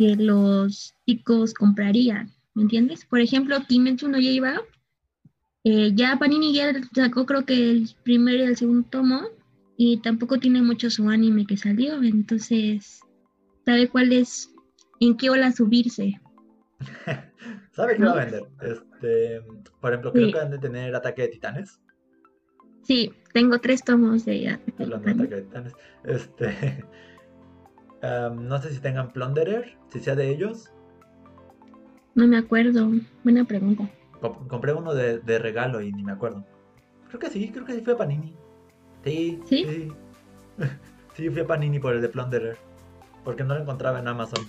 que los chicos comprarían, ¿me entiendes? Por ejemplo, Kimetsu no Yaiba, eh, ya Panini ya sacó creo que el primer y el segundo tomo, y tampoco tiene mucho su anime que salió, entonces sabe cuál es, en qué ola subirse. ¿Sabe qué va a vender? Este, por ejemplo, creo que van a tener Ataque de Titanes. Sí, tengo tres tomos de Ataque de Titanes. Este, no sé si tengan Plunderer, si sea de ellos. No me acuerdo, buena pregunta. Compré uno de, de regalo y ni me acuerdo. Creo que sí, creo que sí fue Panini. Sí, sí. Sí, fui a Panini por el de Plunderer. Porque no lo encontraba en Amazon.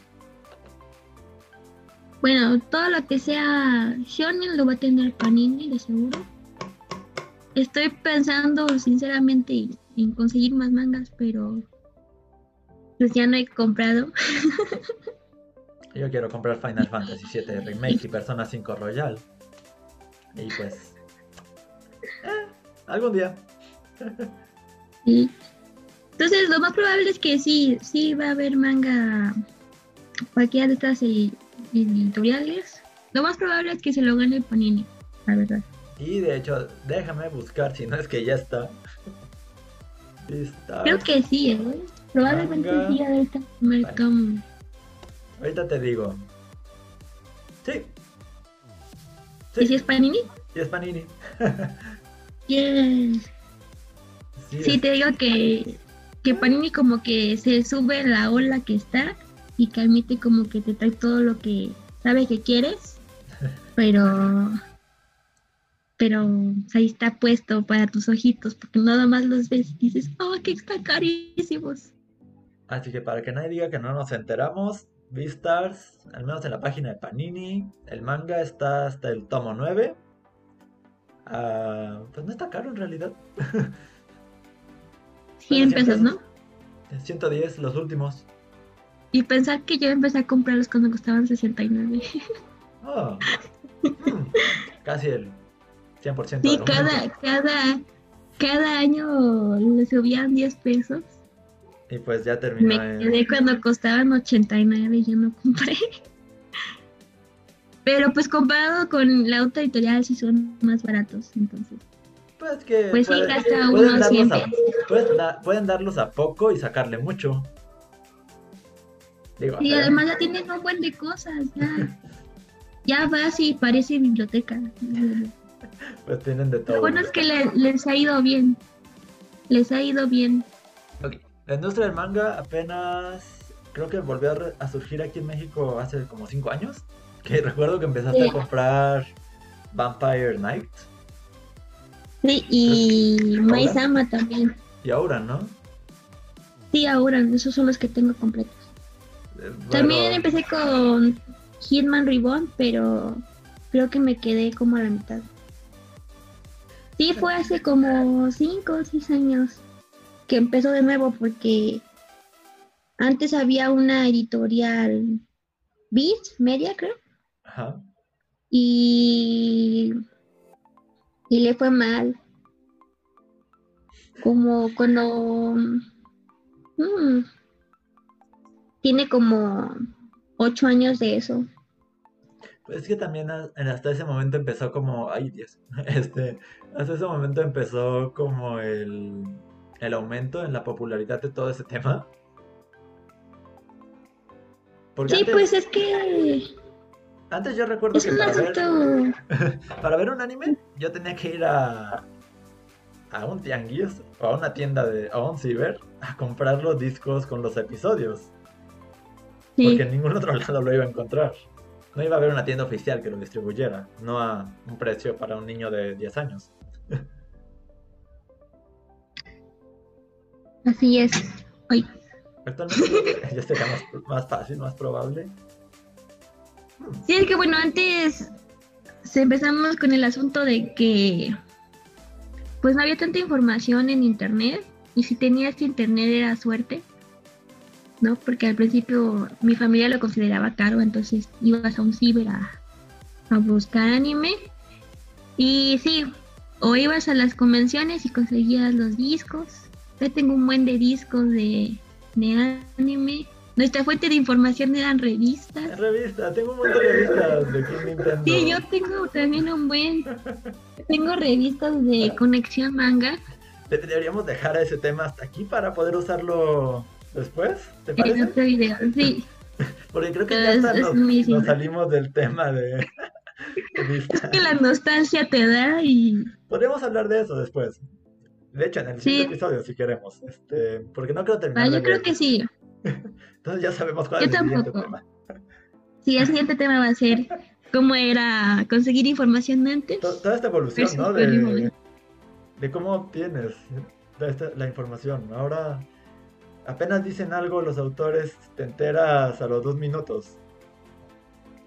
Bueno, todo lo que sea shonen lo va a tener Panini, de seguro. Estoy pensando, sinceramente, en conseguir más mangas, pero pues ya no he comprado. Yo quiero comprar Final Fantasy VII Remake y Persona 5 Royal. Y pues... Eh, algún día. Entonces, lo más probable es que sí, sí va a haber manga cualquiera de estas editoriales. Lo más probable es que se lo gane Panini, la verdad. Y de hecho, déjame buscar si no es que ya está. Creo que sí, ¿eh? Probablemente sí, ahorita Ahorita te digo. Sí. ¿Y si es Panini? Sí, es Panini. yes. Sí, te digo que, que Panini como que se sube la ola que está y que admite como que te trae todo lo que sabe que quieres, pero pero ahí está puesto para tus ojitos, porque nada más los ves y dices, oh, que están carísimos. Así que para que nadie diga que no nos enteramos, Beastars, al menos en la página de Panini, el manga está hasta el tomo 9. Ah, pues no está caro en realidad. 100 pesos, ¿no? 110 los últimos. Y pensar que yo empecé a comprarlos cuando costaban 69. Oh, mm, casi el 100%. Sí, cada, cada, cada año le subían 10 pesos. Y pues ya terminó. Me quedé cuando costaban 89 y yo no compré. Pero pues comparado con la otra editorial sí son más baratos, entonces. Pues que. Pues sí, gasta unos 100 pueden, darlos a poco y sacarle mucho. Digo, y además ya tienen un buen de cosas, ya. ya vas y parece biblioteca. pues tienen de todo. Lo bueno es que les ha ido bien. Les ha ido bien. La industria del manga apenas creo que volvió a, surgir aquí en México hace como 5 años. Que recuerdo que empezaste a comprar Vampire Night Sí, y Maizama también. Y ahora, ¿no? Sí, ahora, esos son los que tengo completos. Eh, también empecé con Hitman Reborn, pero creo que me quedé como a la mitad. Sí, fue hace como 5 o 6 años que empezó de nuevo porque antes había una editorial Beat Media, creo. Ajá. Y y le fue mal. Como cuando mm, tiene como ocho años de eso. Pues es que también hasta ese momento empezó como, ay Dios, este, hasta ese momento empezó como el, el aumento en la popularidad de todo ese tema. sí, pues es que antes yo recuerdo que para ver, para ver un anime yo tenía que ir a, a un tianguis o a una tienda de a un ciber a comprar los discos con los episodios. Porque en ningún otro lado lo iba a encontrar. No iba a haber una tienda oficial que lo distribuyera, no a un precio para un niño de 10 años. Así es. Hoy. Actualmente ya sería más, más fácil, más probable Sí, es que bueno, antes empezamos con el asunto de que pues no había tanta información en internet y si tenías internet era suerte, ¿no? Porque al principio mi familia lo consideraba caro, entonces ibas a un ciber a, buscar anime y sí, o ibas a las convenciones y conseguías los discos. Yo tengo un buen de discos de, de anime nuestra fuente de información eran revistas. Revistas, tengo un montón de revistas de King Nintendo. Sí, yo tengo también un buen. tengo revistas de Conexión Manga. deberíamos dejar ese tema hasta aquí para poder usarlo después. ¿Te En parece? otro video, sí. Porque creo que ya Es- hasta es nos, salimos del tema de, de Vista. Que la nostalgia te da y Podríamos hablar de eso después. De hecho, en el Sí. siguiente episodio, si queremos. Este, porque no creo terminar Ah, de yo creo que sí. Entonces ya sabemos cuál Yo es el siguiente tampoco. tema. Sí, el siguiente tema va a ser cómo era conseguir información antes. To- Toda esta evolución, ¿no? De, de cómo obtienes la, esta- la información. Ahora apenas dicen algo los autores, te enteras a los dos minutos.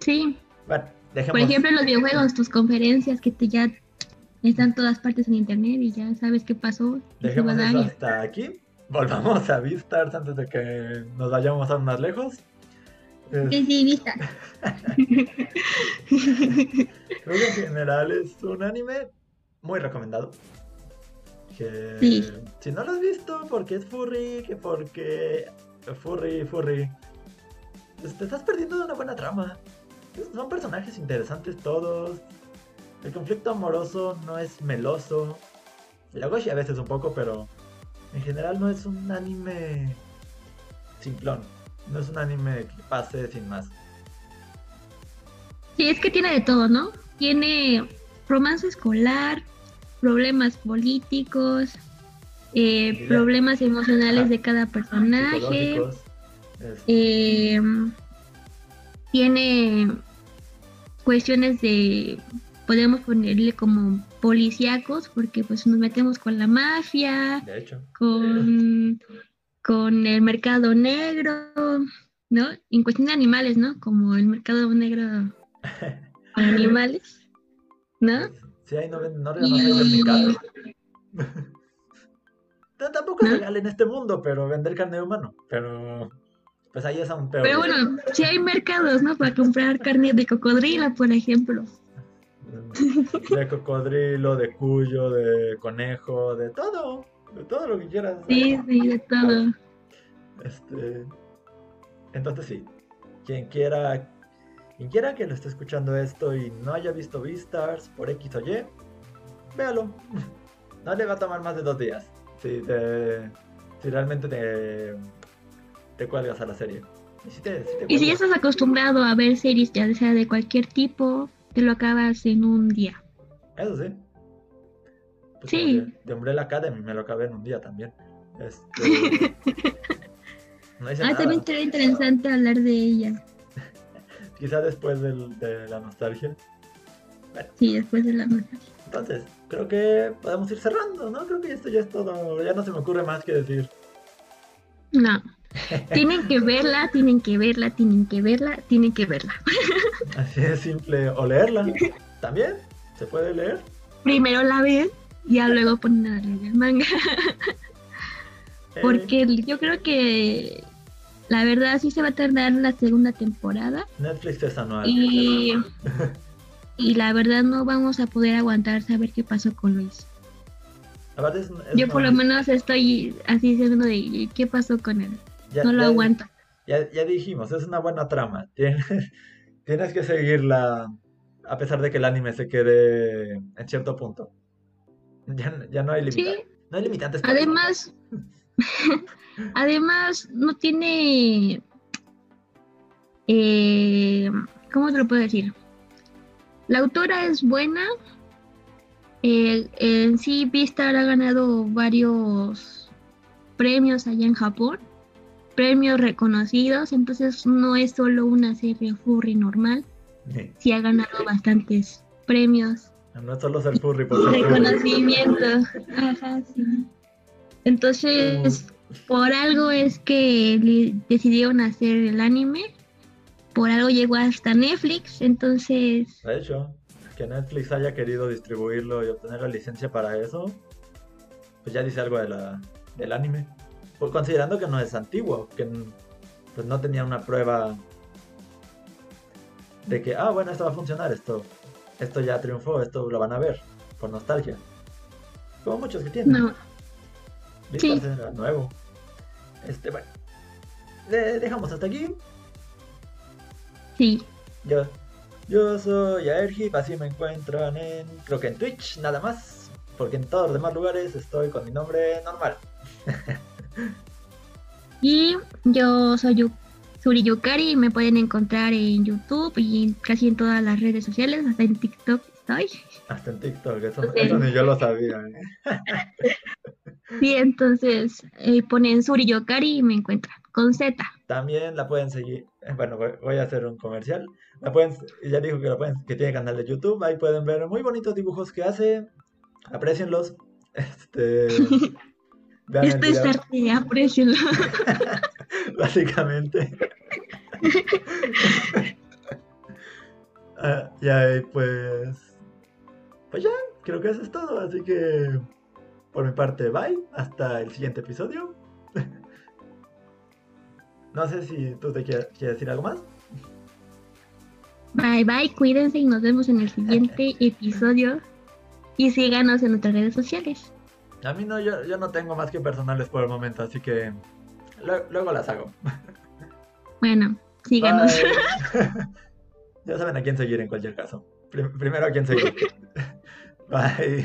Sí, Bueno, por dejemos. ejemplo en los videojuegos, tus conferencias que te ya están todas partes en internet y ya sabes qué pasó. Dejemos eso hasta aquí. Volvamos a Vistars antes de que nos vayamos aún más lejos. Es- Sí, sí, vista. Creo que en general es un anime muy recomendado. Que Sí. si no lo has visto porque es furry, que porque furry, furry, te estás perdiendo de una buena trama. Son personajes interesantes todos. El conflicto amoroso no es meloso. Luego sí a veces un poco, pero en general no es un anime simplón. No es un anime que pase sin más. Sí, es que tiene de todo, ¿no? Tiene romance escolar, problemas políticos, eh, problemas emocionales de cada personaje. Este, Eh, tiene cuestiones de, podemos ponerle como policíacos, porque pues nos metemos con la mafia, de hecho. con, con el mercado negro, ¿no? En cuestión de animales, ¿no? Como el mercado negro para animales, ¿no? Sí, ahí no no, no. T- Tampoco es ¿No? legal en este mundo, pero vender carne de humano. Pero pues ahí es aún peor. Pero bueno, sí hay mercados, ¿no? Para comprar carne de cocodrilo, por ejemplo. De cocodrilo, de cuyo, de conejo, de todo. De todo lo que quieras. Sí, sí, de todo. Este, entonces sí, quien quiera, quien quiera que lo esté escuchando esto y no haya visto Beastars por X o Y, véalo. No le va a tomar más de dos días. Si, te- si realmente te, te cuelgas a la serie. Y si, te, si te Y si ya estás acostumbrado a ver series, ya sea de cualquier tipo, te lo acabas en un día. Eso sí. Pues Sí. De, de Umbrella Academy me lo acabé en un día también. Este, no hice Ah, nada. también sería interesante hablar de ella. Quizá después del- de la nostalgia. Sí, después de la noche. Entonces, creo que podemos ir cerrando, ¿no? Creo que esto ya es todo. Ya no se me ocurre más que decir. No. Tienen que verla, tienen que verla, tienen que verla, tienen que verla. Así de simple. O leerla. También. Se puede leer. Primero la ven y ya luego ponen a leer el manga. Eh, Porque yo creo que la verdad sí se va a tardar la segunda temporada. Netflix es anual. Y, y la verdad no vamos a poder aguantar saber qué pasó con Luis. Aparte es- es Yo por lo menos estoy así diciendo de qué pasó con él. ya- No lo ya- aguanto. Ya, ya dijimos, es una buena trama. Tienes, tienes que seguirla a pesar de que el anime se quede en cierto punto. Ya, ya no hay Sí, limitantes. No hay limitantes. además, además no tiene, eh, ¿cómo te lo puedo decir? La autora es buena. eh, en sí, Vistar ha ganado varios premios allá en Japón, premios reconocidos, entonces no es solo una serie furry normal, Sí. sí ha ganado bastantes premios No es solo ser furry por ser furry. reconocimiento. Ajá, sí. Entonces, por algo es que decidieron hacer el anime. Por algo llegó hasta Netflix. Entonces, De hecho, que Netflix haya querido distribuirlo y obtener la licencia para eso, pues ya dice algo de la, del anime. Pues considerando que no es antiguo, que pues no tenía una prueba de que, ah, bueno, esto va a funcionar, esto, esto ya triunfó, esto lo van a ver, por nostalgia. Como muchos que tienen. no. Sí. Era nuevo. Este, bueno. Le dejamos hasta aquí. Sí, Yo, yo soy Aerhip, así me encuentran en, creo que en Twitch, nada más. porque en todos los demás lugares estoy con mi nombre normal. y yo soy Suri Yukari y me pueden encontrar en YouTube y casi en todas las redes sociales, hasta en TikTok estoy. Hasta en TikTok, eso, ni yo lo sabía. ¿eh? sí, entonces eh, ponen Suri Yukari y me encuentran con Z. También la pueden seguir, eh, bueno, voy, a hacer un comercial. La pueden, ya dijo que, la pueden, que tiene canal de YouTube, ahí pueden ver muy bonitos dibujos que hace, aprecienlos. Este, Esto es arte, aprecienlo. Básicamente. Ah, ya, pues. Pues ya, creo que eso es todo. Así que, por mi parte, bye. Hasta el siguiente episodio. no sé si tú te quieres, decir algo más. Bye bye, cuídense y nos vemos en el siguiente episodio. Y síganos en nuestras redes sociales. A mí no, yo, yo no tengo más que personales por el momento, así que luego las hago. Bueno, síganos. ya saben a quién seguir en cualquier caso. primero a quién seguir. Bye.